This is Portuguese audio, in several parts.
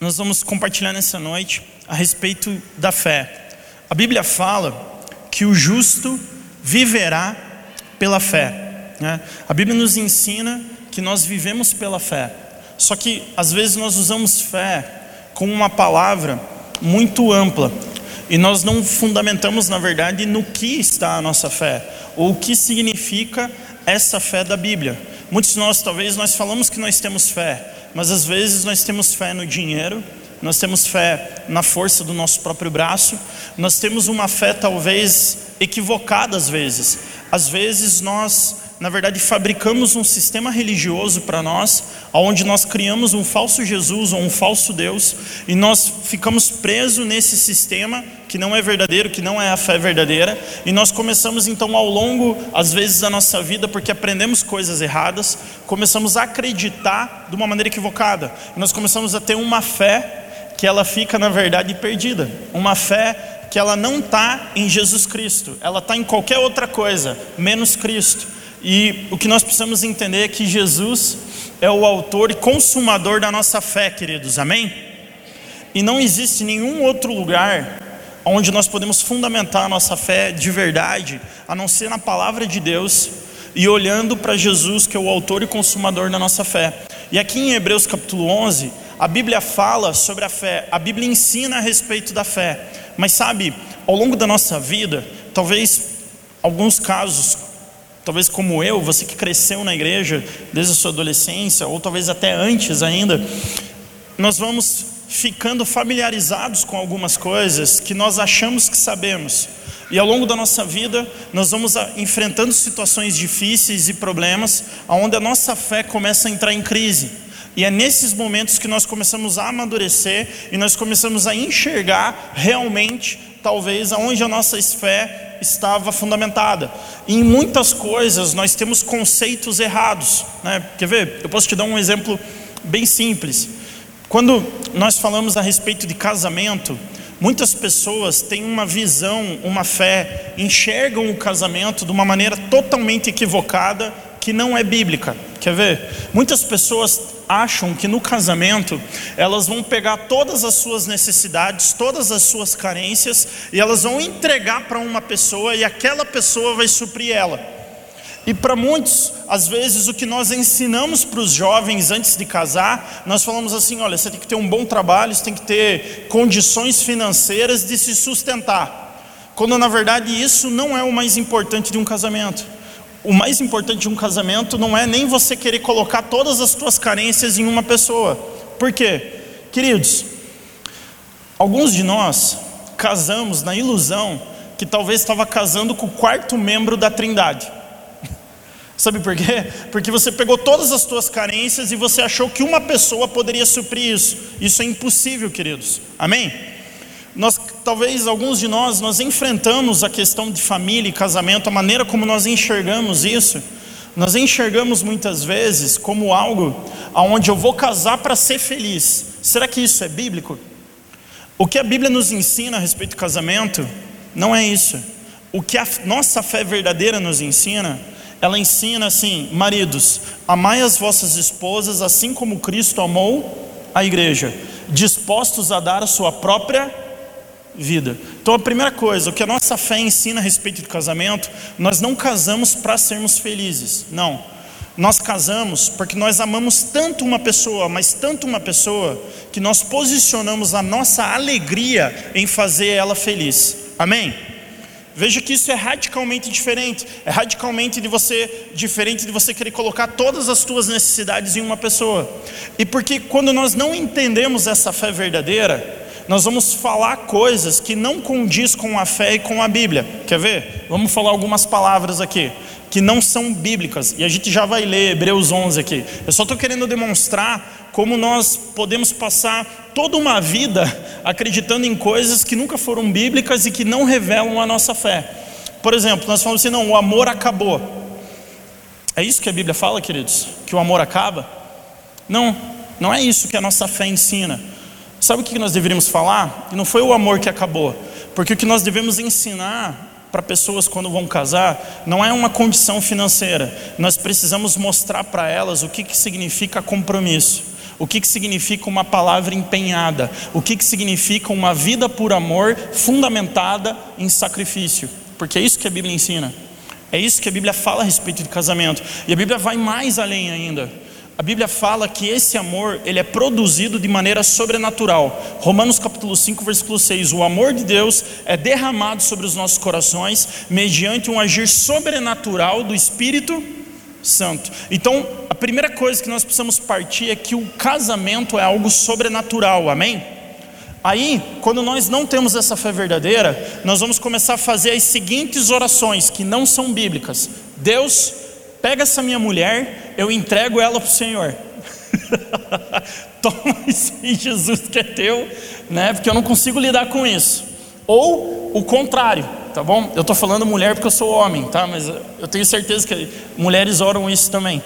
nós vamos compartilhar nessa noite a respeito da fé. A Bíblia fala que o justo viverá pela fé. Né? A Bíblia nos ensina que nós vivemos pela fé. Só que às vezes nós usamos fé como uma palavra muito ampla e nós não fundamentamos, na verdade, no que está a nossa fé ou o que significa essa fé da Bíblia. Muitos de nós, talvez, nós falamos que nós temos fé, mas às vezes nós temos fé no dinheiro, nós temos fé na força do nosso próprio braço, nós temos uma fé talvez equivocada às vezes. Às vezes nós, na verdade, fabricamos um sistema religioso para nós, onde nós criamos um falso Jesus ou um falso Deus, e nós ficamos presos nesse sistema que não é verdadeiro, que não é a fé verdadeira, e nós começamos então ao longo, às vezes, da nossa vida, porque aprendemos coisas erradas, começamos a acreditar de uma maneira equivocada, e nós começamos a ter uma fé que ela fica, na verdade, perdida, uma fé que ela não está em Jesus Cristo, ela está em qualquer outra coisa, menos Cristo. E o que nós precisamos entender é que Jesus é o autor e consumador da nossa fé, queridos, amém? E não existe nenhum outro lugar onde nós podemos fundamentar a nossa fé de verdade, a não ser na palavra de Deus e olhando para Jesus, que é o autor e consumador da nossa fé. E aqui em Hebreus capítulo 11, a Bíblia fala sobre a fé, a Bíblia ensina a respeito da fé. Mas sabe, ao longo da nossa vida, talvez alguns casos, talvez como eu, você que cresceu na igreja desde a sua adolescência, ou talvez até antes ainda, nós vamos ficando familiarizados com algumas coisas que nós achamos que sabemos. E ao longo da nossa vida, nós vamos enfrentando situações difíceis e problemas, onde a nossa fé começa a entrar em crise. E é nesses momentos que nós começamos a amadurecer e nós começamos a enxergar realmente, talvez, aonde a nossa fé estava fundamentada. E em muitas coisas nós temos conceitos errados. Né? Quer ver? Eu posso te dar um exemplo bem simples. Quando nós falamos a respeito de casamento, muitas pessoas têm uma visão, uma fé, enxergam o casamento de uma maneira totalmente equivocada que não é bíblica. Quer ver? Muitas pessoas acham que no casamento elas vão pegar todas as suas necessidades, todas as suas carências e elas vão entregar para uma pessoa e aquela pessoa vai suprir ela. E para muitos, às vezes, o que nós ensinamos para os jovens antes de casar, nós falamos assim: olha, você tem que ter um bom trabalho, você tem que ter condições financeiras de se sustentar. Quando na verdade isso não é o mais importante de um casamento. O mais importante de um casamento não é nem você querer colocar todas as suas carências em uma pessoa. Por quê? Queridos, alguns de nós casamos na ilusão que talvez estava casando com o quarto membro da Trindade. Sabe por quê? Porque você pegou todas as suas carências e você achou que uma pessoa poderia suprir isso. Isso é impossível, queridos. Amém? Nós, talvez alguns de nós, nós enfrentamos a questão de família e casamento, a maneira como nós enxergamos isso. Nós enxergamos muitas vezes como algo aonde eu vou casar para ser feliz. Será que isso é bíblico? O que a Bíblia nos ensina a respeito do casamento não é isso. O que a nossa fé verdadeira nos ensina ela ensina assim: maridos, amai as vossas esposas assim como Cristo amou a igreja, dispostos a dar a sua própria vida. Então, a primeira coisa, o que a nossa fé ensina a respeito do casamento, nós não casamos para sermos felizes, não. Nós casamos porque nós amamos tanto uma pessoa, mas tanto uma pessoa, que nós posicionamos a nossa alegria em fazer ela feliz. Amém? Veja que isso é radicalmente diferente. É radicalmente de você diferente de você querer colocar todas as suas necessidades em uma pessoa. E porque quando nós não entendemos essa fé verdadeira, nós vamos falar coisas que não condiz com a fé e com a Bíblia. Quer ver? Vamos falar algumas palavras aqui que não são bíblicas. E a gente já vai ler Hebreus 11 aqui. Eu só estou querendo demonstrar como nós podemos passar toda uma vida acreditando em coisas que nunca foram bíblicas e que não revelam a nossa fé. Por exemplo, nós falamos assim: não, o amor acabou. É isso que a Bíblia fala, queridos? Que o amor acaba? Não, não é isso que a nossa fé ensina. Sabe o que nós deveríamos falar? Não foi o amor que acabou, porque o que nós devemos ensinar para pessoas quando vão casar não é uma condição financeira. Nós precisamos mostrar para elas o que, que significa compromisso. O que, que significa uma palavra empenhada? O que, que significa uma vida por amor fundamentada em sacrifício? Porque é isso que a Bíblia ensina. É isso que a Bíblia fala a respeito de casamento. E a Bíblia vai mais além ainda. A Bíblia fala que esse amor, ele é produzido de maneira sobrenatural. Romanos capítulo 5, versículo 6. O amor de Deus é derramado sobre os nossos corações mediante um agir sobrenatural do Espírito Santo. Então, a primeira coisa que nós precisamos partir é que o casamento é algo sobrenatural. Amém? Aí, quando nós não temos essa fé verdadeira, nós vamos começar a fazer as seguintes orações que não são bíblicas. Deus, pega essa minha mulher, eu entrego ela para o Senhor. Toma isso aí, Jesus, que é teu, né? Porque eu não consigo lidar com isso. Ou o contrário, tá bom? Eu estou falando mulher porque eu sou homem, tá? Mas eu tenho certeza que mulheres oram isso também.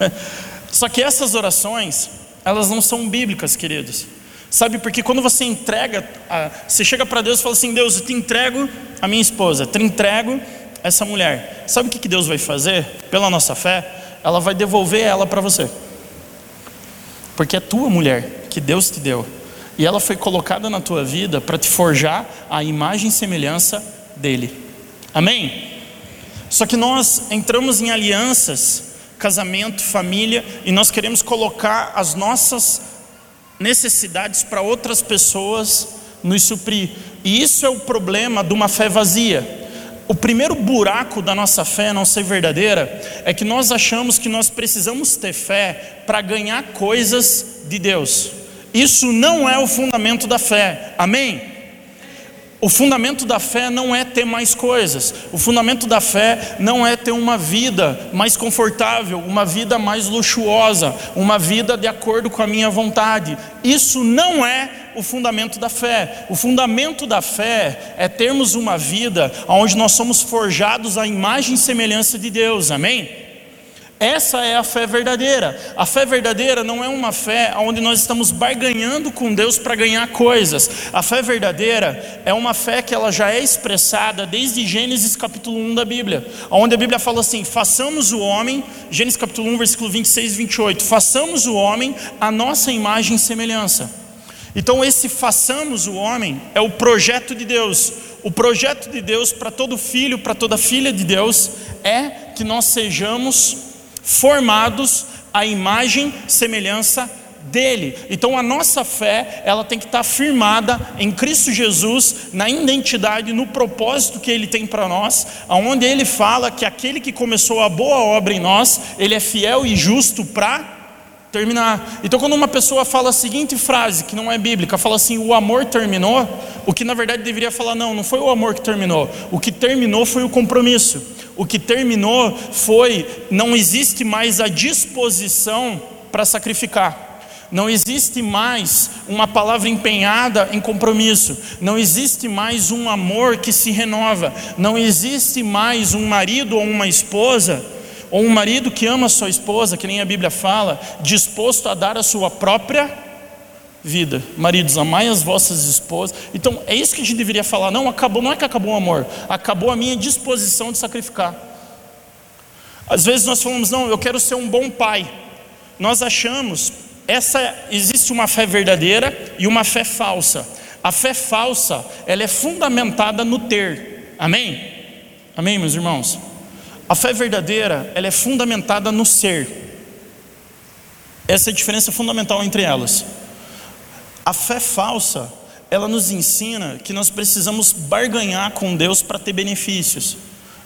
Só que essas orações, elas não são bíblicas, queridos. Sabe, porque quando você entrega, você chega para Deus e fala assim: Deus, eu te entrego a minha esposa, te entrego essa mulher. Sabe o que Deus vai fazer pela nossa fé? Ela vai devolver ela para você, porque é tua mulher que Deus te deu, e ela foi colocada na tua vida para te forjar a imagem e semelhança dele. Amém? Só que nós entramos em alianças, casamento, família, e nós queremos colocar as nossas necessidades para outras pessoas nos suprir. E isso é o problema de uma fé vazia. O primeiro buraco da nossa fé não ser verdadeira é que nós achamos que nós precisamos ter fé para ganhar coisas de Deus. Isso não é o fundamento da fé. Amém? O fundamento da fé não é ter mais coisas, o fundamento da fé não é ter uma vida mais confortável, uma vida mais luxuosa, uma vida de acordo com a minha vontade. Isso não é o fundamento da fé. O fundamento da fé é termos uma vida onde nós somos forjados à imagem e semelhança de Deus, amém? Essa é a fé verdadeira. A fé verdadeira não é uma fé onde nós estamos barganhando com Deus para ganhar coisas. A fé verdadeira é uma fé que ela já é expressada desde Gênesis capítulo 1 da Bíblia, onde a Bíblia fala assim: façamos o homem, Gênesis capítulo 1, versículo 26 e 28, façamos o homem a nossa imagem e semelhança. Então, esse façamos o homem é o projeto de Deus. O projeto de Deus para todo filho, para toda filha de Deus, é que nós sejamos formados à imagem, semelhança dele. Então a nossa fé, ela tem que estar firmada em Cristo Jesus, na identidade, no propósito que ele tem para nós, aonde ele fala que aquele que começou a boa obra em nós, ele é fiel e justo para terminar. Então, quando uma pessoa fala a seguinte frase, que não é bíblica, fala assim: o amor terminou, o que na verdade deveria falar, não, não foi o amor que terminou, o que terminou foi o compromisso. O que terminou foi: não existe mais a disposição para sacrificar. Não existe mais uma palavra empenhada em compromisso. Não existe mais um amor que se renova. Não existe mais um marido ou uma esposa, ou um marido que ama sua esposa, que nem a Bíblia fala, disposto a dar a sua própria vida. Maridos, amai as vossas esposas. Então, é isso que a gente deveria falar. Não, acabou, não é que acabou o amor, acabou a minha disposição de sacrificar. Às vezes nós falamos, não, eu quero ser um bom pai. Nós achamos, essa existe uma fé verdadeira e uma fé falsa. A fé falsa, ela é fundamentada no ter. Amém? Amém, meus irmãos? A fé verdadeira, ela é fundamentada no ser. Essa é a diferença fundamental entre elas. A fé falsa, ela nos ensina que nós precisamos barganhar com Deus para ter benefícios.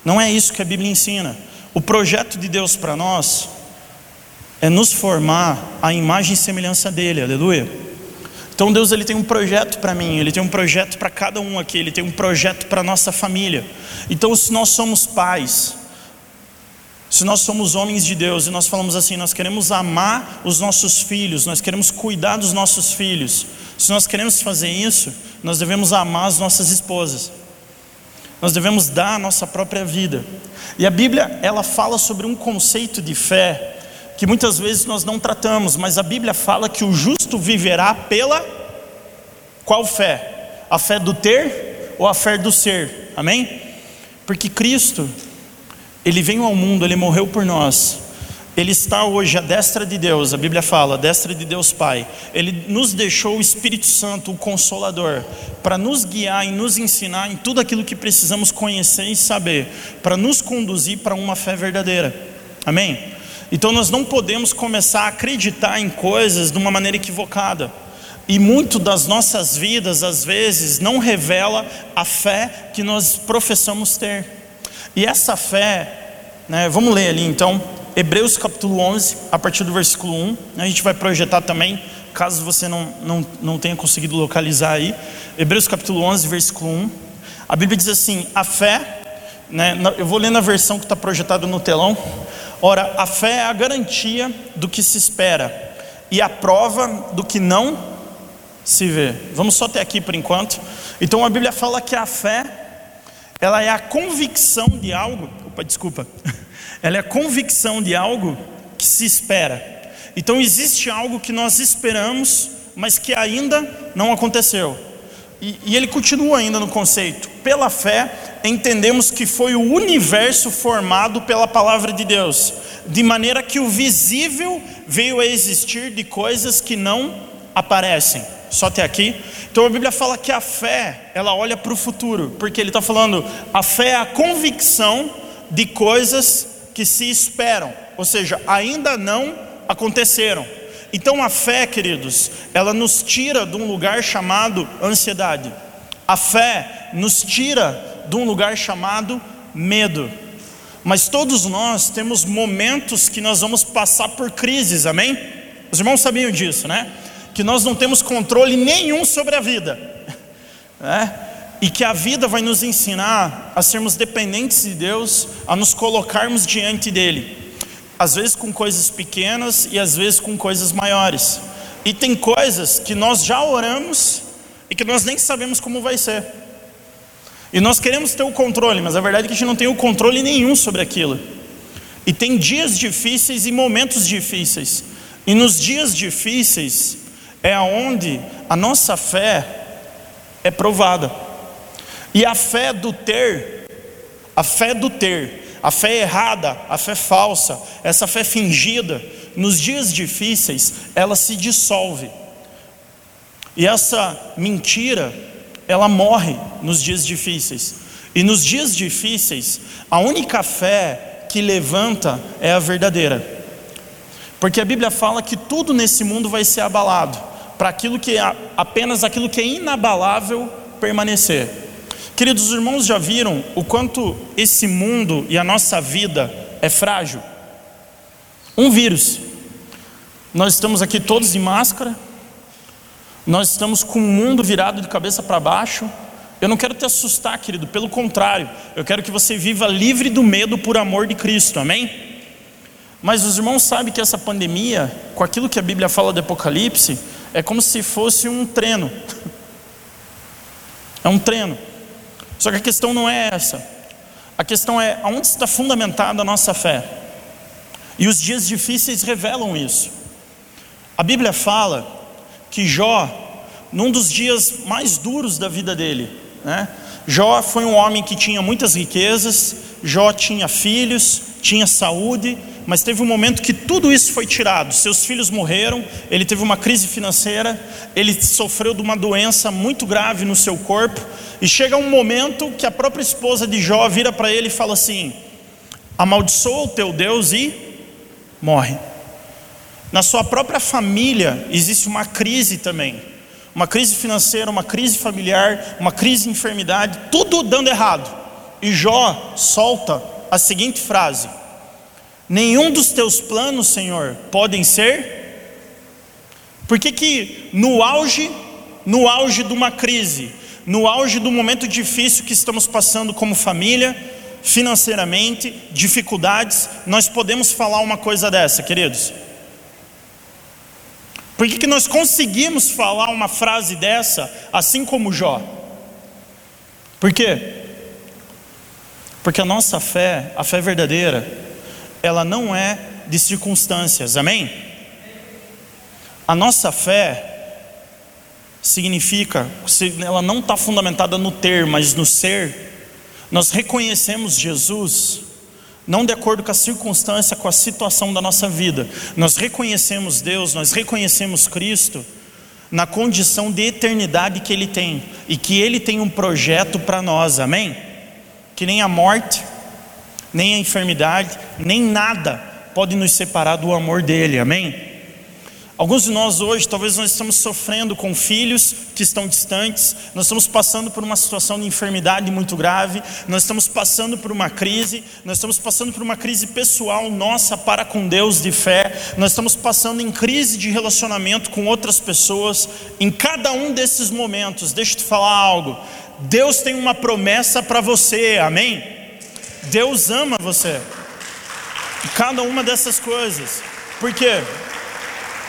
Não é isso que a Bíblia ensina. O projeto de Deus para nós é nos formar a imagem e semelhança dele, aleluia. Então Deus ele tem um projeto para mim, ele tem um projeto para cada um aqui, ele tem um projeto para nossa família. Então se nós somos pais, se nós somos homens de Deus e nós falamos assim, nós queremos amar os nossos filhos, nós queremos cuidar dos nossos filhos. Se nós queremos fazer isso, nós devemos amar as nossas esposas. Nós devemos dar a nossa própria vida. E a Bíblia, ela fala sobre um conceito de fé que muitas vezes nós não tratamos, mas a Bíblia fala que o justo viverá pela qual fé? A fé do ter ou a fé do ser? Amém? Porque Cristo, ele veio ao mundo, ele morreu por nós. ele está hoje à destra de Deus, a Bíblia fala, à destra de Deus Pai. Ele nos deixou o Espírito Santo, o Consolador, para nos guiar e nos ensinar em tudo aquilo que precisamos conhecer e saber, para nos conduzir para uma fé verdadeira. Amém? Então nós não podemos começar a acreditar em coisas de uma maneira equivocada. E muito das nossas vidas, às vezes, não revela a fé que nós professamos ter. E essa fé, né, vamos ler ali então, Hebreus capítulo 11, a partir do versículo 1. A gente vai projetar também, caso você não, não, não tenha conseguido localizar aí. Hebreus capítulo 11, versículo 1. A Bíblia diz assim: a fé, né, eu vou ler na versão que está projetada no telão. Ora, a fé é a garantia do que se espera e a prova do que não se vê. Vamos só até aqui por enquanto. Então a Bíblia fala que a fé, ela é a convicção de algo. Opa, desculpa. Ela é a convicção de algo que se espera. Então existe algo que nós esperamos, mas que ainda não aconteceu. E, e, ele continua ainda no conceito. Pela fé, entendemos que foi o universo formado pela palavra de Deus, de maneira que o visível veio a existir de coisas que não aparecem. Só até aqui. Então a Bíblia fala que a fé, ela olha para o futuro, porque ele está falando, a fé é a convicção de coisas que se esperam, ou seja, ainda não aconteceram. Então a fé, queridos, ela nos tira de um lugar chamado ansiedade. A fé nos tira de um lugar chamado medo. Mas todos nós temos momentos que nós vamos passar por crises, amém? Os irmãos sabiam disso, né? Que nós não temos controle nenhum sobre a vida, né? e que a vida vai nos ensinar a sermos dependentes de Deus, a nos colocarmos diante dEle, às vezes com coisas pequenas e às vezes com coisas maiores. E tem coisas que nós já oramos e que nós nem sabemos como vai ser. E nós queremos ter o controle, mas a verdade é que a gente não tem o controle nenhum sobre aquilo. E tem dias difíceis e momentos difíceis. E nos dias difíceis é onde a nossa fé é provada. E a fé do ter, a fé do ter, a fé errada, a fé falsa, essa fé fingida, nos dias difíceis, ela se dissolve. E essa mentira, ela morre nos dias difíceis. E nos dias difíceis, a única fé que levanta é a verdadeira. Porque a Bíblia fala que tudo nesse mundo vai ser abalado, para aquilo que é apenas aquilo que é inabalável permanecer. Queridos os irmãos, já viram o quanto esse mundo e a nossa vida é frágil? Um vírus. Nós estamos aqui todos de máscara, nós estamos com o mundo virado de cabeça para baixo. Eu não quero te assustar, querido, pelo contrário, eu quero que você viva livre do medo por amor de Cristo, amém? Mas os irmãos sabem que essa pandemia, com aquilo que a Bíblia fala do Apocalipse, é como se fosse um treino. É um treino. Só que a questão não é essa. A questão é aonde está fundamentada a nossa fé. E os dias difíceis revelam isso. A Bíblia fala que Jó, num dos dias mais duros da vida dele, né? Jó foi um homem que tinha muitas riquezas, Jó tinha filhos, tinha saúde, mas teve um momento que tudo isso foi tirado. Seus filhos morreram, ele teve uma crise financeira, ele sofreu de uma doença muito grave no seu corpo, e chega um momento que a própria esposa de Jó vira para ele e fala assim: amaldiçoa o teu Deus e morre. Na sua própria família existe uma crise também, uma crise financeira, uma crise familiar, uma crise de enfermidade, tudo dando errado. E Jó solta a seguinte frase: Nenhum dos teus planos, Senhor, podem ser. Por que que no auge, no auge de uma crise, no auge do momento difícil que estamos passando como família, financeiramente, dificuldades, nós podemos falar uma coisa dessa, queridos? Por que, que nós conseguimos falar uma frase dessa, assim como Jó? Por quê? Porque a nossa fé, a fé verdadeira, ela não é de circunstâncias, amém? A nossa fé significa, ela não está fundamentada no ter, mas no ser. Nós reconhecemos Jesus não de acordo com a circunstância, com a situação da nossa vida. Nós reconhecemos Deus, nós reconhecemos Cristo na condição de eternidade que Ele tem e que Ele tem um projeto para nós, amém? Que nem a morte, nem a enfermidade, nem nada pode nos separar do amor dEle, amém? Alguns de nós hoje, talvez nós estamos sofrendo com filhos que estão distantes, nós estamos passando por uma situação de enfermidade muito grave, nós estamos passando por uma crise, nós estamos passando por uma crise pessoal nossa para com Deus de fé, nós estamos passando em crise de relacionamento com outras pessoas. Em cada um desses momentos, deixa eu te falar algo. Deus tem uma promessa para você, amém? Deus ama você. Cada uma dessas coisas. Por quê?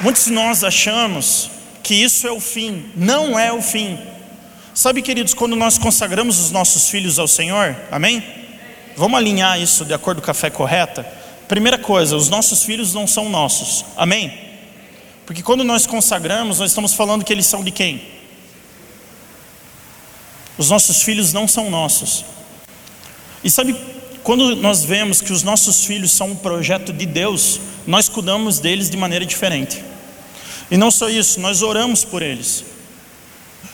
Muitos de nós achamos que isso é o fim, não é o fim. Sabe, queridos, quando nós consagramos os nossos filhos ao Senhor, amém? Vamos alinhar isso de acordo com a fé correta? Primeira coisa, os nossos filhos não são nossos, amém? Porque quando nós consagramos, nós estamos falando que eles são de quem? Os nossos filhos não são nossos. E sabe, quando nós vemos que os nossos filhos são um projeto de Deus, nós cuidamos deles de maneira diferente. E não só isso, nós oramos por eles.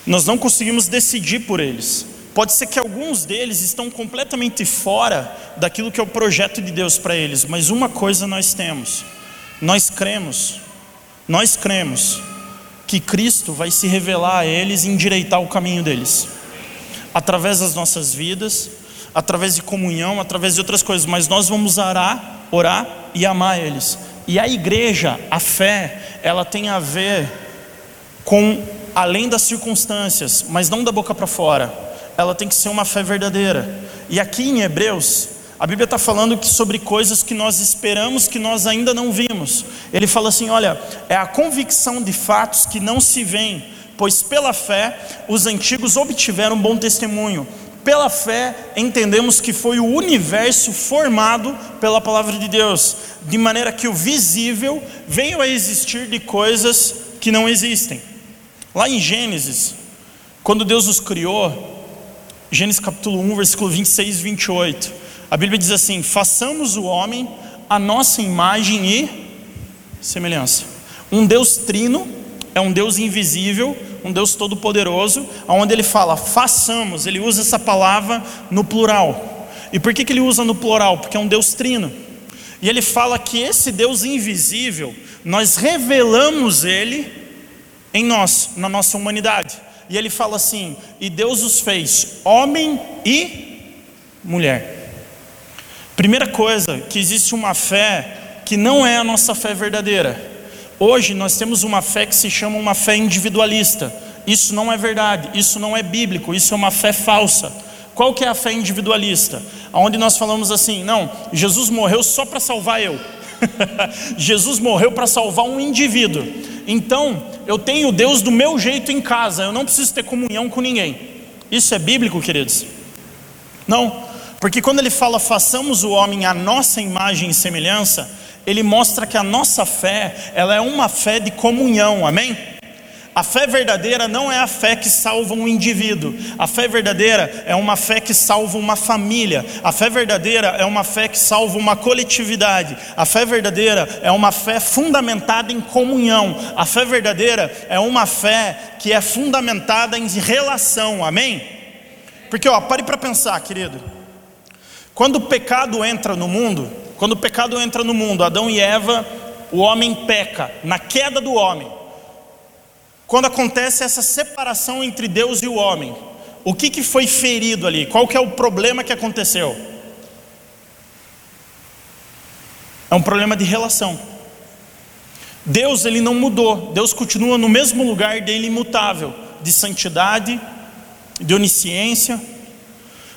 Nós não conseguimos decidir por eles. Pode ser que alguns deles estão completamente fora daquilo que é o projeto de Deus para eles, mas uma coisa nós temos. Nós cremos. Nós cremos que Cristo vai se revelar a eles e endireitar o caminho deles. Através das nossas vidas, através de comunhão, através de outras coisas, mas nós vamos orar, orar e amar eles. E a igreja, a fé, ela tem a ver com além das circunstâncias, mas não da boca para fora. Ela tem que ser uma fé verdadeira. E aqui em Hebreus, a Bíblia está falando que sobre coisas que nós esperamos que nós ainda não vimos. Ele fala assim: olha, é a convicção de fatos que não se veem, pois pela fé os antigos obtiveram bom testemunho. Pela fé, entendemos que foi o universo formado pela palavra de Deus, de maneira que o visível veio a existir de coisas que não existem. Lá em Gênesis, quando Deus os criou, Gênesis capítulo 1, versículo 26 e 28, a Bíblia diz assim: Façamos o homem a nossa imagem e semelhança. Um Deus trino é um Deus invisível, um Deus todo-poderoso, onde ele fala, façamos, ele usa essa palavra no plural. E por que, que ele usa no plural? Porque é um Deus trino. E ele fala que esse Deus invisível, nós revelamos ele em nós, na nossa humanidade. E ele fala assim: e Deus os fez homem e mulher. Primeira coisa, que existe uma fé que não é a nossa fé verdadeira. Hoje nós temos uma fé que se chama uma fé individualista. Isso não é verdade, isso não é bíblico, isso é uma fé falsa. Qual que é a fé individualista? Onde nós falamos assim, não, Jesus morreu só para salvar eu. Jesus morreu para salvar um indivíduo. Então, eu tenho Deus do meu jeito em casa, eu não preciso ter comunhão com ninguém. Isso é bíblico, queridos? Não, porque quando ele fala façamos o homem à nossa imagem e semelhança, ele mostra que a nossa fé, ela é uma fé de comunhão, amém? A fé verdadeira não é a fé que salva um indivíduo. A fé verdadeira é uma fé que salva uma família. A fé verdadeira é uma fé que salva uma coletividade. A fé verdadeira é uma fé fundamentada em comunhão. A fé verdadeira é uma fé que é fundamentada em relação. Amém? Porque, ó, pare para pensar, querido. Quando o pecado entra no mundo, quando o pecado entra no mundo, Adão e Eva, o homem peca, na queda do homem. Quando acontece essa separação entre Deus e o homem, o que, que foi ferido ali? Qual que é o problema que aconteceu? É um problema de relação. Deus ele não mudou, Deus continua no mesmo lugar dele imutável, de santidade, de onisciência.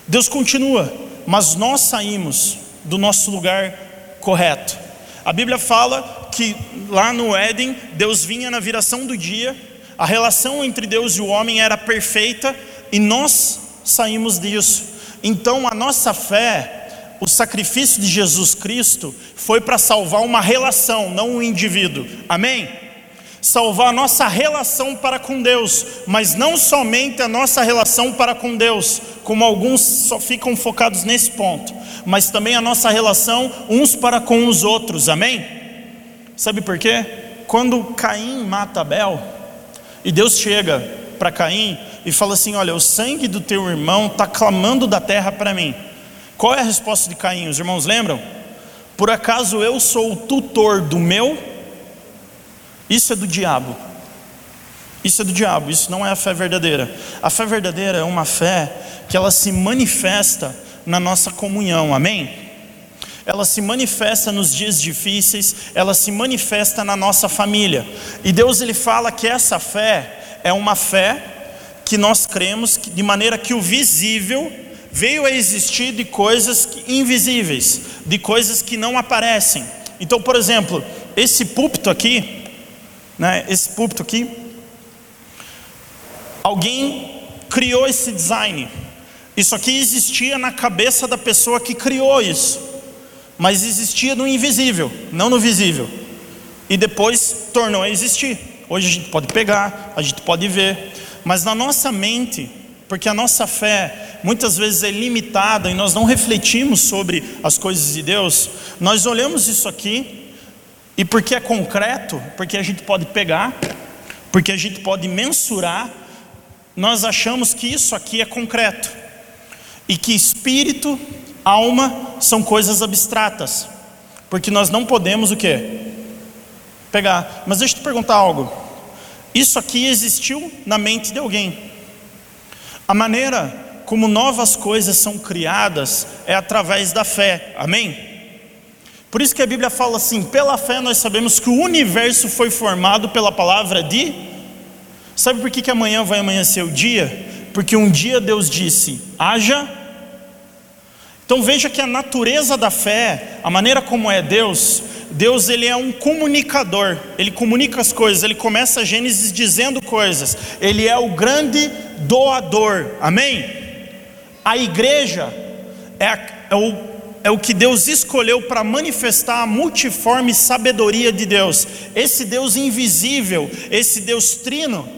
Deus continua, mas nós saímos do nosso lugar correto. A Bíblia fala que lá no Éden, Deus vinha na viração do dia, a relação entre Deus e o homem era perfeita e nós saímos disso. Então a nossa fé, o sacrifício de Jesus Cristo, foi para salvar uma relação, não um indivíduo. Amém? Salvar a nossa relação para com Deus, mas não somente a nossa relação para com Deus, como alguns só ficam focados nesse ponto, mas também a nossa relação uns para com os outros, amém? Sabe por quê? Quando Caim mata Abel, e Deus chega para Caim e fala assim: Olha, o sangue do teu irmão está clamando da terra para mim. Qual é a resposta de Caim? Os irmãos lembram? Por acaso eu sou o tutor do meu? Isso é do diabo. Isso é do diabo, isso não é a fé verdadeira. A fé verdadeira é uma fé que ela se manifesta na nossa comunhão, amém? Ela se manifesta nos dias difíceis, ela se manifesta na nossa família. E Deus ele fala que essa fé é uma fé que nós cremos de maneira que o visível veio a existir de coisas invisíveis, de coisas que não aparecem. Então, por exemplo, esse púlpito aqui, né, esse púlpito aqui, alguém criou esse design. Isso aqui existia na cabeça da pessoa que criou isso, mas existia no invisível, não no visível, e depois tornou a existir. Hoje a gente pode pegar, a gente pode ver, mas na nossa mente porque a nossa fé muitas vezes é limitada e nós não refletimos sobre as coisas de Deus, nós olhamos isso aqui e porque é concreto, porque a gente pode pegar, porque a gente pode mensurar, nós achamos que isso aqui é concreto e que espírito, alma são coisas abstratas, porque nós não podemos o que? Pegar. Mas deixa eu te perguntar algo. Isso aqui existiu na mente de alguém. A maneira como novas coisas são criadas é através da fé, amém? Por isso que a Bíblia fala assim: pela fé nós sabemos que o universo foi formado pela palavra de. Sabe por que, que amanhã vai amanhecer o dia? Porque um dia Deus disse: haja. Então veja que a natureza da fé, a maneira como é Deus, Deus ele é um comunicador, ele comunica as coisas, ele começa a Gênesis dizendo coisas, ele é o grande doador, amém? A igreja é, a, é, o, é o que Deus escolheu para manifestar a multiforme sabedoria de Deus, esse Deus invisível, esse Deus trino,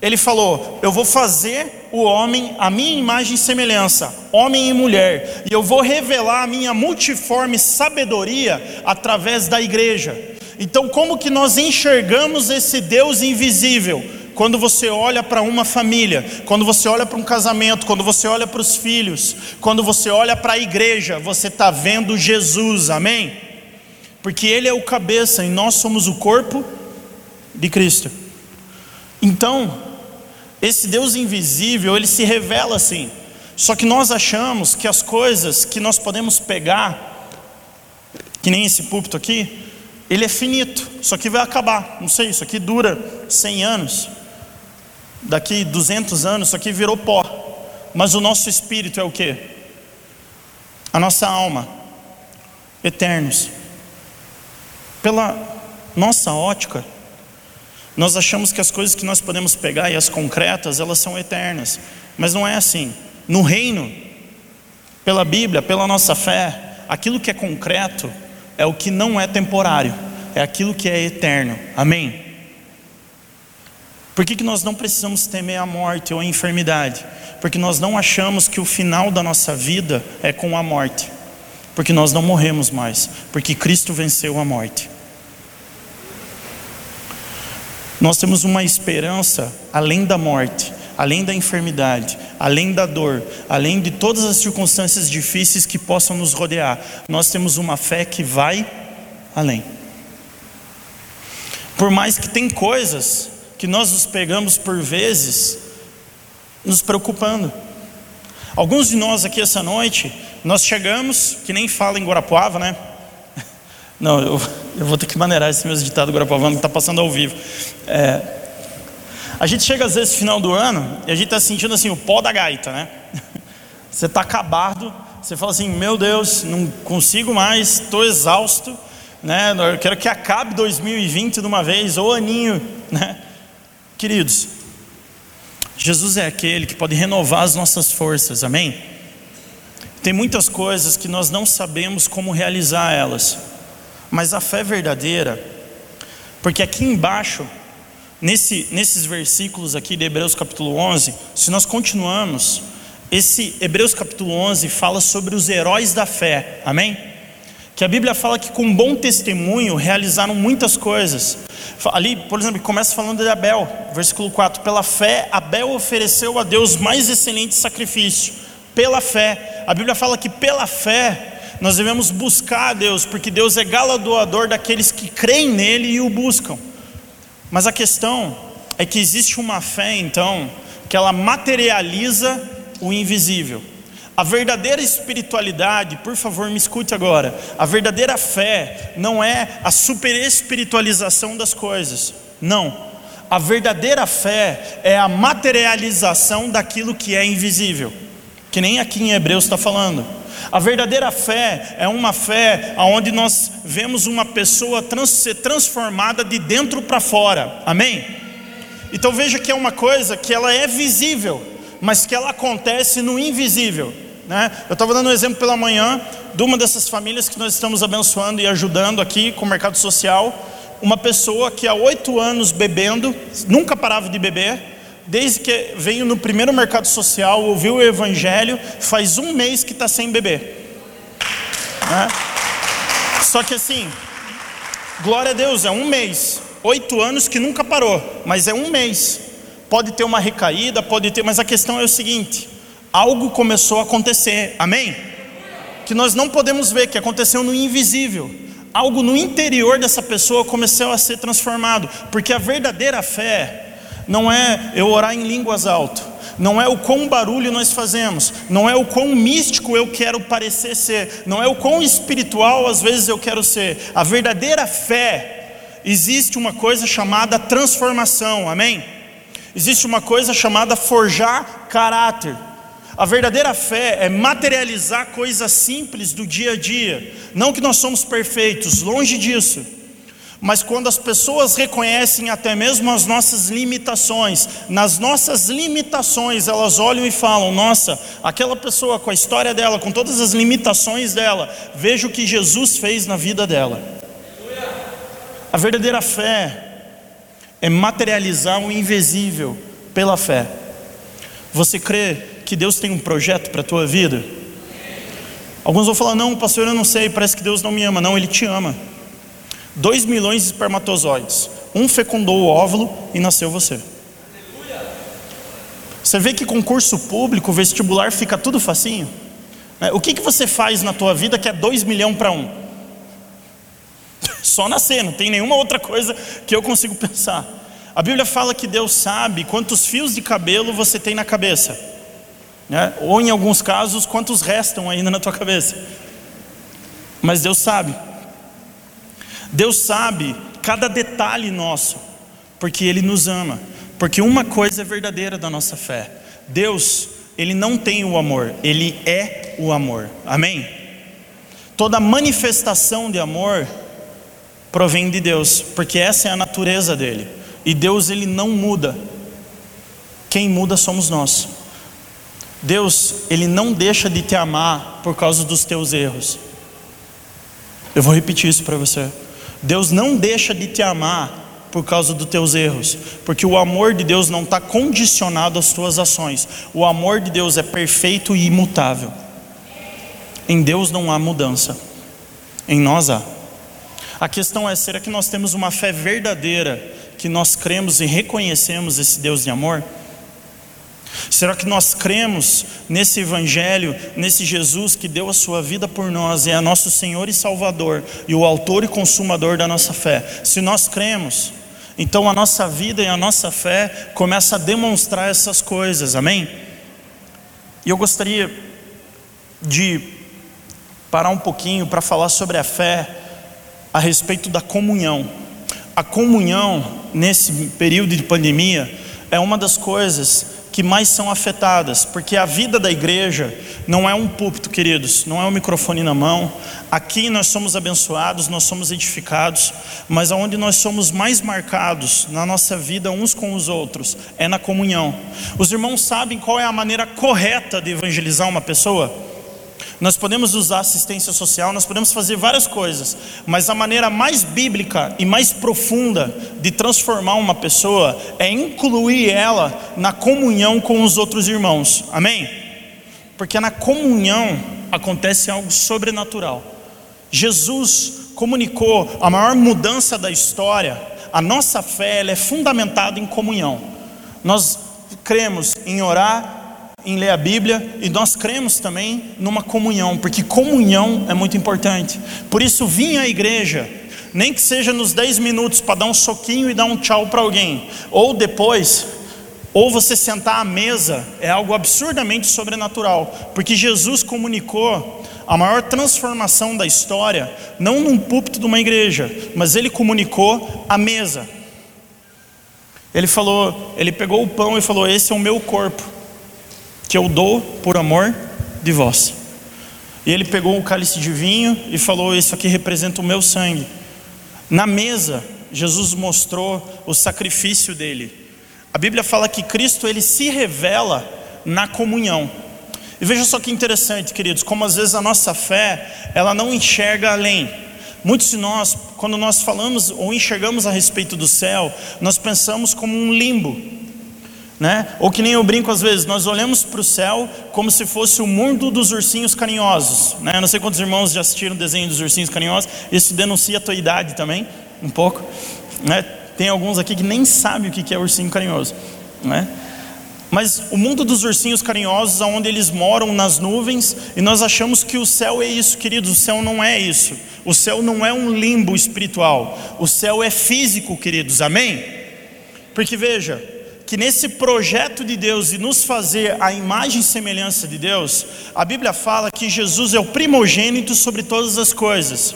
ele falou: Eu vou fazer o homem a minha imagem e semelhança, homem e mulher, e eu vou revelar a minha multiforme sabedoria através da igreja. Então, como que nós enxergamos esse Deus invisível? Quando você olha para uma família, quando você olha para um casamento, quando você olha para os filhos, quando você olha para a igreja, você está vendo Jesus, amém? Porque Ele é o cabeça e nós somos o corpo de Cristo. Então, esse Deus invisível, ele se revela assim. Só que nós achamos que as coisas que nós podemos pegar, que nem esse púlpito aqui, ele é finito, isso aqui vai acabar. Não sei, isso aqui dura 100 anos. Daqui 200 anos, isso aqui virou pó. Mas o nosso espírito é o que? A nossa alma, eternos. Pela nossa ótica, nós achamos que as coisas que nós podemos pegar e as concretas, elas são eternas. Mas não é assim. No reino, pela Bíblia, pela nossa fé, aquilo que é concreto é o que não é temporário, é aquilo que é eterno. Amém? Por que, que nós não precisamos temer a morte ou a enfermidade? Porque nós não achamos que o final da nossa vida é com a morte. Porque nós não morremos mais. Porque Cristo venceu a morte. Nós temos uma esperança além da morte, além da enfermidade, além da dor, além de todas as circunstâncias difíceis que possam nos rodear. Nós temos uma fé que vai além. Por mais que tem coisas que nós nos pegamos por vezes nos preocupando. Alguns de nós aqui essa noite, nós chegamos, que nem fala em Guarapuava, né? Não, eu, eu vou ter que maneirar esse meu ditado guarapavano que está passando ao vivo. É, a gente chega às vezes no final do ano e a gente está sentindo assim o pó da gaita, né? Você está acabado, você fala assim: Meu Deus, não consigo mais, estou exausto, né? Eu quero que acabe 2020 de uma vez, ou aninho, né? Queridos, Jesus é aquele que pode renovar as nossas forças, amém? Tem muitas coisas que nós não sabemos como realizar elas. Mas a fé verdadeira, porque aqui embaixo nesse, nesses versículos aqui de Hebreus capítulo 11, se nós continuamos, esse Hebreus capítulo 11 fala sobre os heróis da fé, amém? Que a Bíblia fala que com bom testemunho realizaram muitas coisas. Ali, por exemplo, começa falando de Abel, versículo 4: Pela fé, Abel ofereceu a Deus mais excelente sacrifício. Pela fé, a Bíblia fala que pela fé nós devemos buscar a Deus, porque Deus é galardoador daqueles que creem nele e o buscam. Mas a questão é que existe uma fé, então, que ela materializa o invisível. A verdadeira espiritualidade, por favor, me escute agora. A verdadeira fé não é a super espiritualização das coisas. Não. A verdadeira fé é a materialização daquilo que é invisível. Que nem aqui em Hebreus está falando. A verdadeira fé é uma fé onde nós vemos uma pessoa trans, ser transformada de dentro para fora. Amém? Então veja que é uma coisa que ela é visível, mas que ela acontece no invisível. Né? Eu estava dando um exemplo pela manhã de uma dessas famílias que nós estamos abençoando e ajudando aqui com o mercado social. Uma pessoa que há oito anos bebendo, nunca parava de beber, desde que veio no primeiro mercado social, ouviu o evangelho, faz um mês que está sem beber. Né? Só que assim, glória a Deus, é um mês, oito anos que nunca parou, mas é um mês. Pode ter uma recaída, pode ter, mas a questão é o seguinte: algo começou a acontecer, amém? Que nós não podemos ver, que aconteceu no invisível. Algo no interior dessa pessoa começou a ser transformado, porque a verdadeira fé não é eu orar em línguas alto, não é o quão barulho nós fazemos, não é o quão místico eu quero parecer ser, não é o quão espiritual às vezes eu quero ser. A verdadeira fé, existe uma coisa chamada transformação, amém? Existe uma coisa chamada forjar caráter. A verdadeira fé é materializar coisas simples do dia a dia. Não que nós somos perfeitos, longe disso. Mas quando as pessoas reconhecem até mesmo as nossas limitações, nas nossas limitações elas olham e falam: Nossa, aquela pessoa com a história dela, com todas as limitações dela, veja o que Jesus fez na vida dela. A verdadeira fé é materializar o invisível pela fé. Você crê que Deus tem um projeto para a tua vida? Alguns vão falar: Não, pastor, eu não sei, parece que Deus não me ama. Não, Ele te ama. 2 milhões de espermatozoides. Um fecundou o óvulo e nasceu você. Você vê que concurso público, vestibular, fica tudo facinho? Né? O que, que você faz na tua vida que é 2 milhões para um? Só nascer, não tem nenhuma outra coisa que eu consigo pensar. A Bíblia fala que Deus sabe quantos fios de cabelo você tem na cabeça, né? ou em alguns casos, quantos restam ainda na tua cabeça. Mas Deus sabe. Deus sabe cada detalhe nosso, porque Ele nos ama. Porque uma coisa é verdadeira da nossa fé: Deus, Ele não tem o amor, Ele é o amor. Amém? Toda manifestação de amor provém de Deus, porque essa é a natureza dele. E Deus, Ele não muda. Quem muda somos nós. Deus, Ele não deixa de te amar por causa dos teus erros. Eu vou repetir isso para você. Deus não deixa de te amar por causa dos teus erros, porque o amor de Deus não está condicionado às tuas ações, o amor de Deus é perfeito e imutável. Em Deus não há mudança, em nós há. A questão é: será que nós temos uma fé verdadeira, que nós cremos e reconhecemos esse Deus de amor? Será que nós cremos nesse Evangelho, nesse Jesus que deu a sua vida por nós, e é nosso Senhor e Salvador, e o Autor e Consumador da nossa fé? Se nós cremos, então a nossa vida e a nossa fé começa a demonstrar essas coisas, amém? E eu gostaria de parar um pouquinho para falar sobre a fé a respeito da comunhão. A comunhão nesse período de pandemia é uma das coisas que mais são afetadas, porque a vida da igreja não é um púlpito, queridos, não é um microfone na mão. Aqui nós somos abençoados, nós somos edificados, mas aonde nós somos mais marcados na nossa vida uns com os outros é na comunhão. Os irmãos sabem qual é a maneira correta de evangelizar uma pessoa? Nós podemos usar assistência social, nós podemos fazer várias coisas, mas a maneira mais bíblica e mais profunda de transformar uma pessoa é incluir ela na comunhão com os outros irmãos. Amém? Porque na comunhão acontece algo sobrenatural. Jesus comunicou a maior mudança da história. A nossa fé é fundamentada em comunhão. Nós cremos em orar em ler a Bíblia e nós cremos também numa comunhão, porque comunhão é muito importante. Por isso, vim à igreja, nem que seja nos 10 minutos para dar um soquinho e dar um tchau para alguém, ou depois, ou você sentar à mesa, é algo absurdamente sobrenatural, porque Jesus comunicou a maior transformação da história, não num púlpito de uma igreja, mas ele comunicou a mesa. Ele falou, ele pegou o pão e falou: Esse é o meu corpo que eu dou por amor de vós. E ele pegou o cálice de vinho e falou: Isso aqui representa o meu sangue. Na mesa, Jesus mostrou o sacrifício dele. A Bíblia fala que Cristo ele se revela na comunhão. E veja só que interessante, queridos, como às vezes a nossa fé, ela não enxerga além. Muitos de nós, quando nós falamos ou enxergamos a respeito do céu, nós pensamos como um limbo. Né? Ou que nem eu brinco às vezes, nós olhamos para o céu como se fosse o mundo dos ursinhos carinhosos. Né? Eu não sei quantos irmãos já assistiram o desenho dos ursinhos carinhosos, isso denuncia a tua idade também, um pouco. Né? Tem alguns aqui que nem sabem o que é ursinho carinhoso. Né? Mas o mundo dos ursinhos carinhosos, onde eles moram nas nuvens, e nós achamos que o céu é isso, queridos. O céu não é isso. O céu não é um limbo espiritual. O céu é físico, queridos. Amém? Porque veja, que nesse projeto de Deus e nos fazer a imagem e semelhança de Deus, a Bíblia fala que Jesus é o primogênito sobre todas as coisas.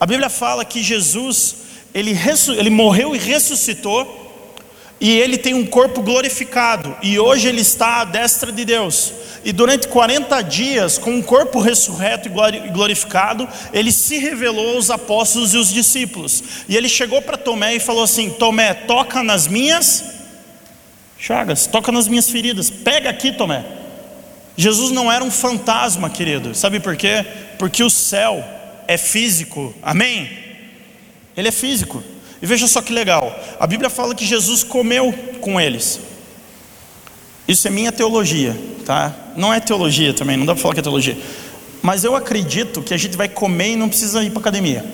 A Bíblia fala que Jesus, ele, ele morreu e ressuscitou, e ele tem um corpo glorificado, e hoje ele está à destra de Deus. E durante 40 dias, com um corpo ressurreto e glorificado, ele se revelou aos apóstolos e os discípulos. E ele chegou para Tomé e falou assim: Tomé, toca nas minhas Chagas, toca nas minhas feridas, pega aqui, Tomé. Jesus não era um fantasma, querido, sabe por quê? Porque o céu é físico, amém? Ele é físico. E veja só que legal, a Bíblia fala que Jesus comeu com eles. Isso é minha teologia, tá? Não é teologia também, não dá para falar que é teologia. Mas eu acredito que a gente vai comer e não precisa ir para academia.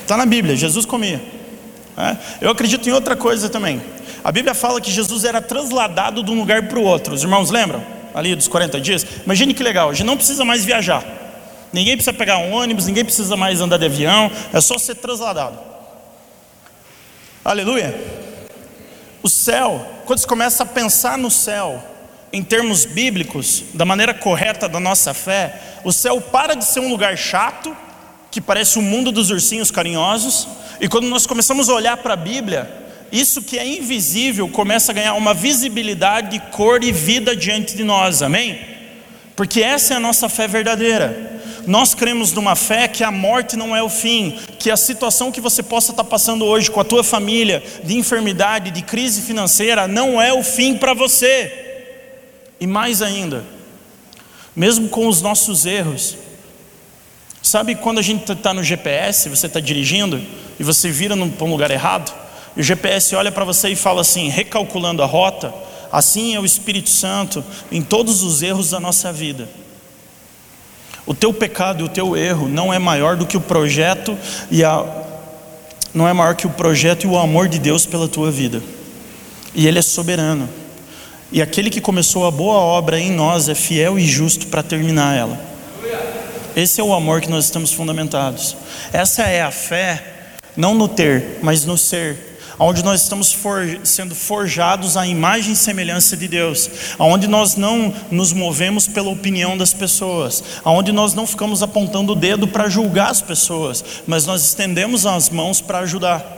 Está na Bíblia, Jesus comia. É? Eu acredito em outra coisa também. A Bíblia fala que Jesus era trasladado de um lugar para o outro. Os irmãos lembram? Ali dos 40 dias. Imagine que legal, a gente não precisa mais viajar. Ninguém precisa pegar um ônibus, ninguém precisa mais andar de avião, é só ser trasladado. Aleluia. O céu, quando você começa a pensar no céu, em termos bíblicos, da maneira correta da nossa fé, o céu para de ser um lugar chato, que parece o mundo dos ursinhos carinhosos, e quando nós começamos a olhar para a Bíblia, isso que é invisível começa a ganhar uma visibilidade, cor e vida diante de nós, amém? Porque essa é a nossa fé verdadeira. Nós cremos numa fé que a morte não é o fim, que a situação que você possa estar passando hoje com a tua família, de enfermidade, de crise financeira, não é o fim para você. E mais ainda, mesmo com os nossos erros, sabe quando a gente está no GPS, você está dirigindo e você vira para um lugar errado? E o GPS olha para você e fala assim, recalculando a rota, assim é o Espírito Santo em todos os erros da nossa vida. O teu pecado e o teu erro não é maior do que o projeto e a não é maior que o projeto e o amor de Deus pela tua vida. E ele é soberano. E aquele que começou a boa obra em nós é fiel e justo para terminar ela. Esse é o amor que nós estamos fundamentados. Essa é a fé, não no ter, mas no ser onde nós estamos for, sendo forjados à imagem e semelhança de Deus, onde nós não nos movemos pela opinião das pessoas, onde nós não ficamos apontando o dedo para julgar as pessoas, mas nós estendemos as mãos para ajudar.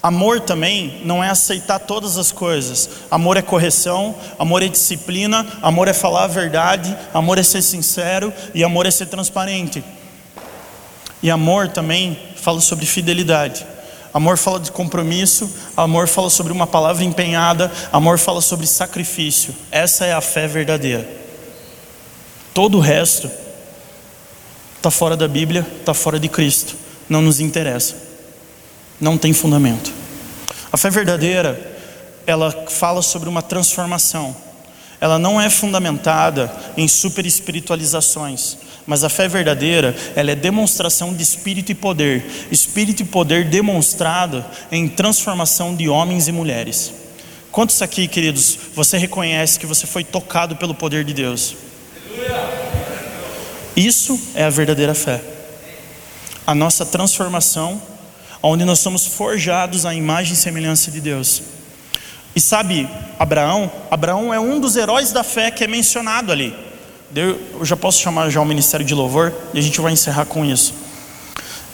Amor também não é aceitar todas as coisas. Amor é correção, amor é disciplina, amor é falar a verdade, amor é ser sincero e amor é ser transparente. E amor também fala sobre fidelidade. Amor fala de compromisso, amor fala sobre uma palavra empenhada, amor fala sobre sacrifício. Essa é a fé verdadeira. Todo o resto está fora da Bíblia, está fora de Cristo. Não nos interessa. Não tem fundamento. A fé verdadeira, ela fala sobre uma transformação. Ela não é fundamentada em super espiritualizações, mas a fé verdadeira, ela é demonstração de espírito e poder. Espírito e poder demonstrado em transformação de homens e mulheres. Quantos aqui, queridos, você reconhece que você foi tocado pelo poder de Deus? Isso é a verdadeira fé. A nossa transformação, onde nós somos forjados à imagem e semelhança de Deus. E sabe, Abraão, Abraão é um dos heróis da fé que é mencionado ali. Eu já posso chamar já o ministério de louvor e a gente vai encerrar com isso.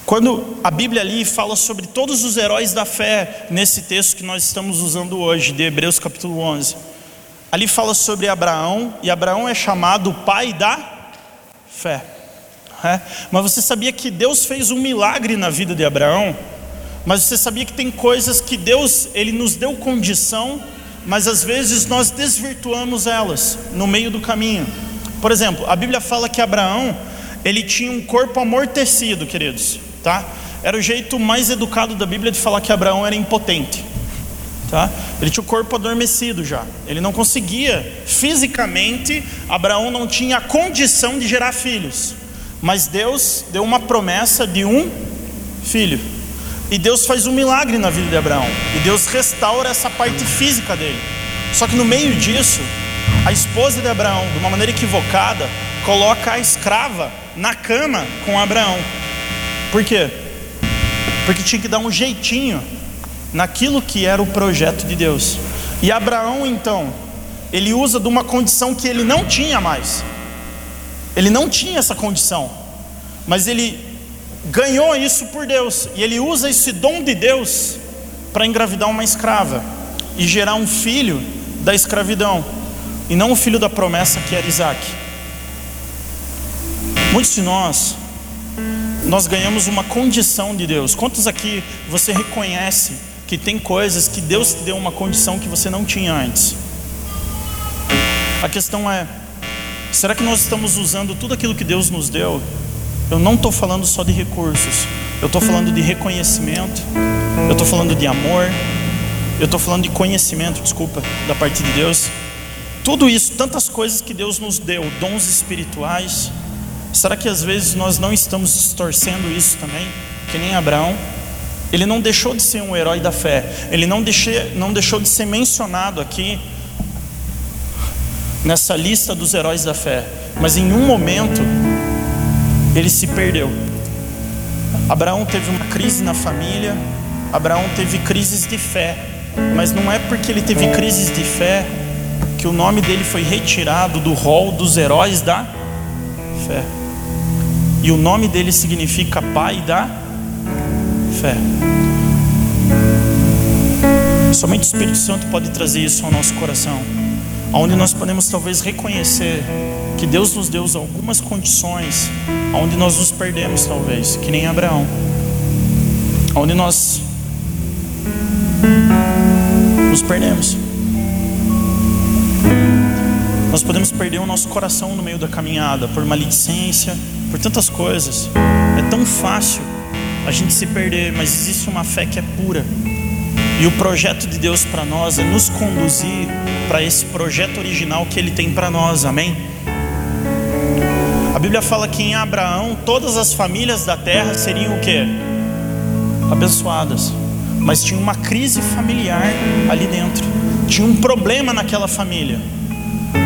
Quando a Bíblia ali fala sobre todos os heróis da fé nesse texto que nós estamos usando hoje, de Hebreus capítulo 11. Ali fala sobre Abraão e Abraão é chamado o pai da fé. É? Mas você sabia que Deus fez um milagre na vida de Abraão? Mas você sabia que tem coisas que Deus ele nos deu condição, mas às vezes nós desvirtuamos elas no meio do caminho. Por exemplo, a Bíblia fala que Abraão ele tinha um corpo amortecido, queridos, tá? Era o jeito mais educado da Bíblia de falar que Abraão era impotente. Tá? Ele tinha o corpo adormecido já. Ele não conseguia fisicamente, Abraão não tinha condição de gerar filhos. Mas Deus deu uma promessa de um filho. E Deus faz um milagre na vida de Abraão. E Deus restaura essa parte física dele. Só que no meio disso, a esposa de Abraão, de uma maneira equivocada, coloca a escrava na cama com Abraão. Por quê? Porque tinha que dar um jeitinho naquilo que era o projeto de Deus. E Abraão, então, ele usa de uma condição que ele não tinha mais. Ele não tinha essa condição, mas ele ganhou isso por Deus, e ele usa esse dom de Deus para engravidar uma escrava e gerar um filho da escravidão, e não o filho da promessa que era Isaac. Muitos de nós, nós ganhamos uma condição de Deus. Quantos aqui você reconhece que tem coisas que Deus te deu uma condição que você não tinha antes. A questão é: será que nós estamos usando tudo aquilo que Deus nos deu? Eu não estou falando só de recursos, eu estou falando de reconhecimento, eu estou falando de amor, eu estou falando de conhecimento, desculpa, da parte de Deus. Tudo isso, tantas coisas que Deus nos deu, dons espirituais. Será que às vezes nós não estamos distorcendo isso também? Que nem Abraão. Ele não deixou de ser um herói da fé, ele não, deixou, não deixou de ser mencionado aqui nessa lista dos heróis da fé, mas em um momento ele se perdeu. Abraão teve uma crise na família, Abraão teve crises de fé, mas não é porque ele teve crises de fé que o nome dele foi retirado do rol dos heróis da fé. E o nome dele significa pai da fé. Somente o Espírito Santo pode trazer isso ao nosso coração, onde nós podemos talvez reconhecer que Deus nos deu algumas condições, onde nós nos perdemos talvez, que nem Abraão, onde nós nos perdemos. Nós podemos perder o nosso coração no meio da caminhada por maledicência, por tantas coisas. É tão fácil a gente se perder, mas existe uma fé que é pura. E o projeto de Deus para nós é nos conduzir para esse projeto original que Ele tem para nós, amém? A Bíblia fala que em Abraão todas as famílias da terra seriam o que? Abençoadas. Mas tinha uma crise familiar ali dentro, tinha um problema naquela família.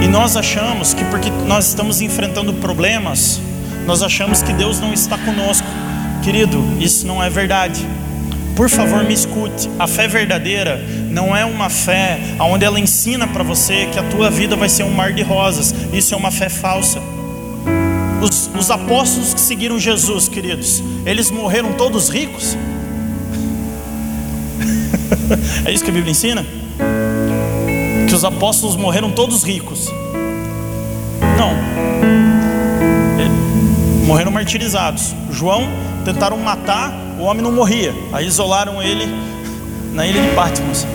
E nós achamos que porque nós estamos enfrentando problemas, nós achamos que Deus não está conosco. Querido, isso não é verdade. Por favor, me escute. A fé verdadeira não é uma fé onde ela ensina para você que a tua vida vai ser um mar de rosas. Isso é uma fé falsa. Os, os apóstolos que seguiram Jesus, queridos, eles morreram todos ricos? é isso que a Bíblia ensina? Que os apóstolos morreram todos ricos? Não. Morreram martirizados. João tentaram matar, o homem não morria. Aí isolaram ele na ilha de Patmos.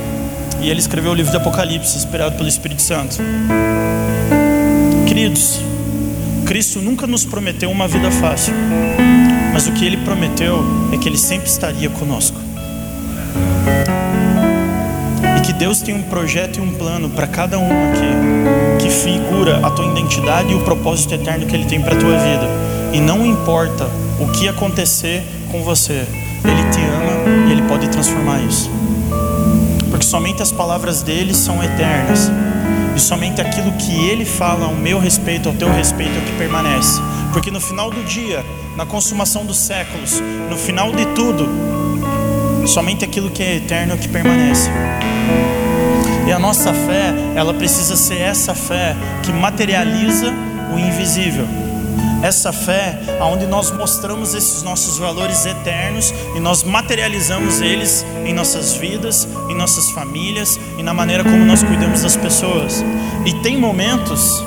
E ele escreveu o livro de Apocalipse, inspirado pelo Espírito Santo. Queridos, Cristo nunca nos prometeu uma vida fácil, mas o que ele prometeu é que ele sempre estaria conosco. Que Deus tem um projeto e um plano para cada um aqui, que figura a tua identidade e o propósito eterno que ele tem para a tua vida. E não importa o que acontecer com você, ele te ama e ele pode transformar isso. Porque somente as palavras dele são eternas. E somente aquilo que ele fala ao meu respeito, ao teu respeito, é o que permanece. Porque no final do dia, na consumação dos séculos, no final de tudo, somente aquilo que é eterno é que permanece. E a nossa fé, ela precisa ser essa fé que materializa o invisível. Essa fé, aonde nós mostramos esses nossos valores eternos e nós materializamos eles em nossas vidas, em nossas famílias e na maneira como nós cuidamos das pessoas. E tem momentos,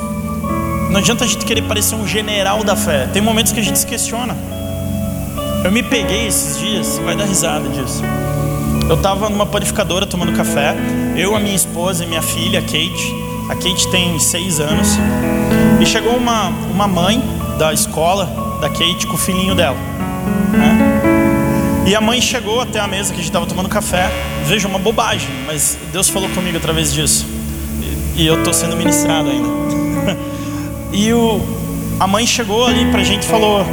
não adianta a gente querer parecer um general da fé, tem momentos que a gente se questiona. Eu me peguei esses dias, vai dar risada disso. Eu estava numa panificadora tomando café, eu, a minha esposa e minha filha, a Kate. A Kate tem seis anos. E chegou uma, uma mãe da escola da Kate com o filhinho dela. Né? E a mãe chegou até a mesa que a gente estava tomando café. Veja, uma bobagem, mas Deus falou comigo através disso. E, e eu estou sendo ministrado ainda. e o, a mãe chegou ali para a gente e falou: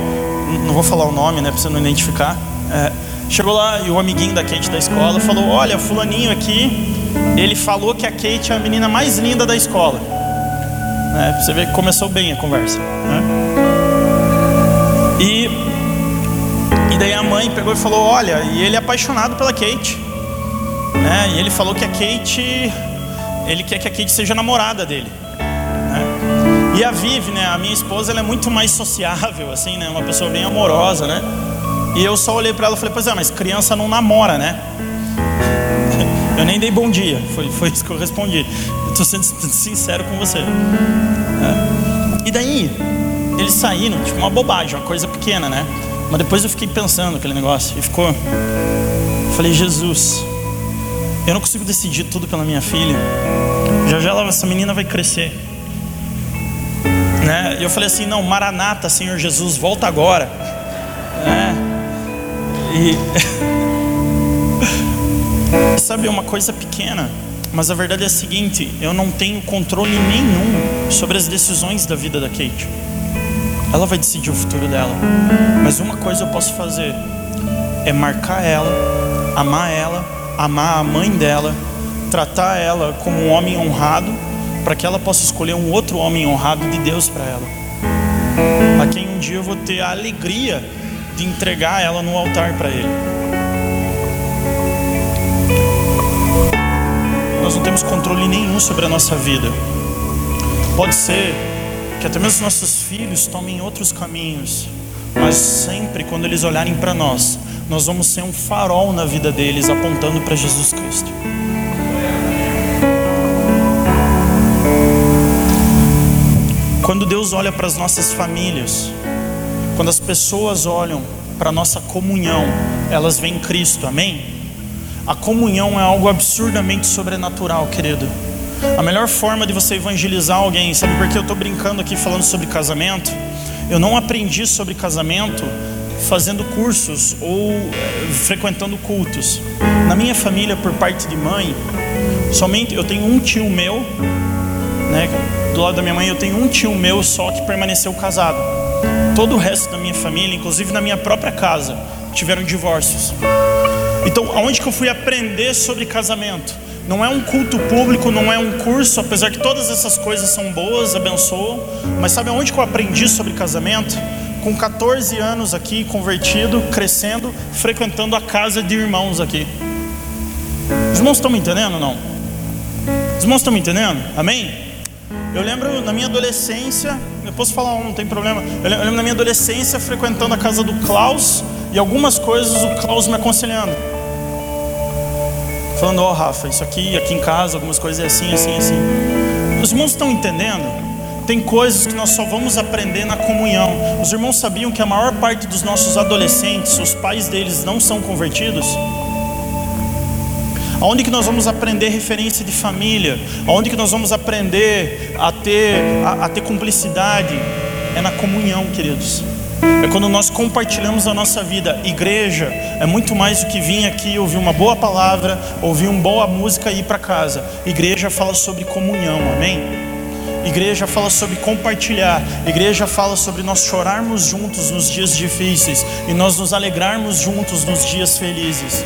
não vou falar o nome, né, para você não identificar. É, chegou lá e o amiguinho da Kate da escola falou: Olha, Fulaninho aqui, ele falou que a Kate é a menina mais linda da escola. É, você vê que começou bem a conversa. Né? E, e daí a mãe pegou e falou: Olha, e ele é apaixonado pela Kate. Né? E ele falou que a Kate, ele quer que a Kate seja namorada dele. E a Vivi, né, a minha esposa, ela é muito mais sociável, assim, né, uma pessoa bem amorosa, né? E eu só olhei para ela e falei: Pois é, mas criança não namora, né? Eu nem dei bom dia, foi, foi isso que eu respondi. Estou sendo sincero com você. É. E daí, eles saíram, tipo, uma bobagem, uma coisa pequena, né? Mas depois eu fiquei pensando aquele negócio e ficou. Falei, Jesus, eu não consigo decidir tudo pela minha filha. Já já ela, essa menina vai crescer. Né? E eu falei assim: não, Maranata, Senhor Jesus, volta agora. Né? E. Sabe, é uma coisa pequena, mas a verdade é a seguinte: eu não tenho controle nenhum sobre as decisões da vida da Kate. Ela vai decidir o futuro dela. Mas uma coisa eu posso fazer é marcar ela, amar ela, amar a mãe dela, tratar ela como um homem honrado, para que ela possa escolher um outro homem honrado de Deus para ela. A quem um dia eu vou ter a alegria de entregar ela no altar para Ele. Nós não temos controle nenhum sobre a nossa vida. Pode ser que até mesmo nossos filhos tomem outros caminhos, mas sempre quando eles olharem para nós, nós vamos ser um farol na vida deles, apontando para Jesus Cristo. Quando Deus olha para as nossas famílias, quando as pessoas olham para a nossa comunhão, elas veem Cristo, amém? A comunhão é algo absurdamente sobrenatural, querido. A melhor forma de você evangelizar alguém, sabe por que eu estou brincando aqui falando sobre casamento? Eu não aprendi sobre casamento fazendo cursos ou é, frequentando cultos. Na minha família, por parte de mãe, somente eu tenho um tio meu, né? Do lado da minha mãe, eu tenho um tio meu só que permaneceu casado. Todo o resto da minha família, inclusive na minha própria casa, tiveram divórcios. Então, aonde que eu fui aprender sobre casamento? Não é um culto público, não é um curso, apesar que todas essas coisas são boas, abençoam. Mas sabe aonde que eu aprendi sobre casamento? Com 14 anos aqui, convertido, crescendo, frequentando a casa de irmãos aqui. Os irmãos estão me entendendo ou não? Os irmãos estão me entendendo? Amém? Eu lembro na minha adolescência, eu posso falar um, não tem problema. Eu lembro na minha adolescência frequentando a casa do Klaus e algumas coisas o Klaus me aconselhando falando: Ó, oh, Rafa, isso aqui, aqui em casa, algumas coisas é assim, assim, assim. Os irmãos estão entendendo? Tem coisas que nós só vamos aprender na comunhão. Os irmãos sabiam que a maior parte dos nossos adolescentes, os pais deles não são convertidos? Aonde que nós vamos aprender referência de família? Aonde que nós vamos aprender a ter, a, a ter cumplicidade? é na comunhão, queridos. É quando nós compartilhamos a nossa vida. Igreja é muito mais do que vir aqui ouvir uma boa palavra, ouvir uma boa música e ir para casa. Igreja fala sobre comunhão, amém? Igreja fala sobre compartilhar. Igreja fala sobre nós chorarmos juntos nos dias difíceis e nós nos alegrarmos juntos nos dias felizes.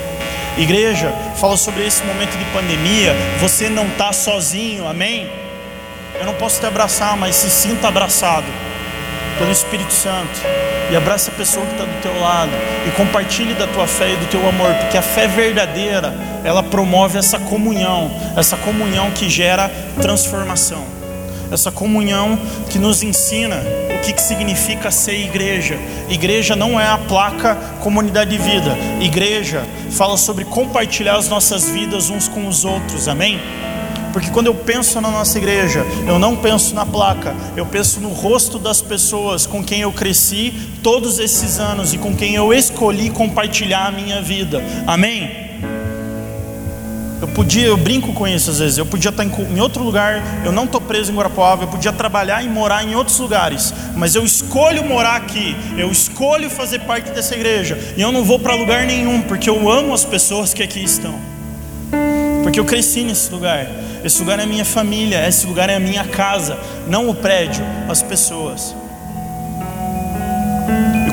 Igreja fala sobre esse momento de pandemia. Você não está sozinho, amém? Eu não posso te abraçar, mas se sinta abraçado pelo Espírito Santo e abraça a pessoa que está do teu lado e compartilhe da tua fé e do teu amor, porque a fé verdadeira ela promove essa comunhão, essa comunhão que gera transformação, essa comunhão que nos ensina o que, que significa ser igreja. Igreja não é a placa comunidade de vida, igreja fala sobre compartilhar as nossas vidas uns com os outros, amém? Porque quando eu penso na nossa igreja, eu não penso na placa, eu penso no rosto das pessoas com quem eu cresci todos esses anos e com quem eu escolhi compartilhar a minha vida. Amém? Eu podia, eu brinco com isso às vezes. Eu podia estar em, outro lugar, eu não estou preso em Guarapuava, eu podia trabalhar e morar em outros lugares, mas eu escolho morar aqui, eu escolho fazer parte dessa igreja, e eu não vou para lugar nenhum, porque eu amo as pessoas que aqui estão, porque eu cresci nesse lugar. Esse lugar é minha família, esse lugar é a minha casa, não o prédio, as pessoas.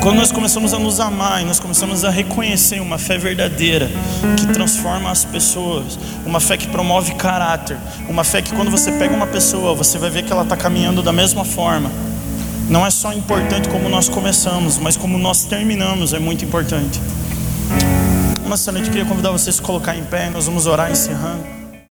Quando nós começamos a nos amar e nós começamos a reconhecer uma fé verdadeira que transforma as pessoas, uma fé que promove caráter, uma fé que quando você pega uma pessoa, você vai ver que ela está caminhando da mesma forma. Não é só importante como nós começamos, mas como nós terminamos é muito importante. Noite eu queria convidar vocês a colocar em pé, nós vamos orar encerrando.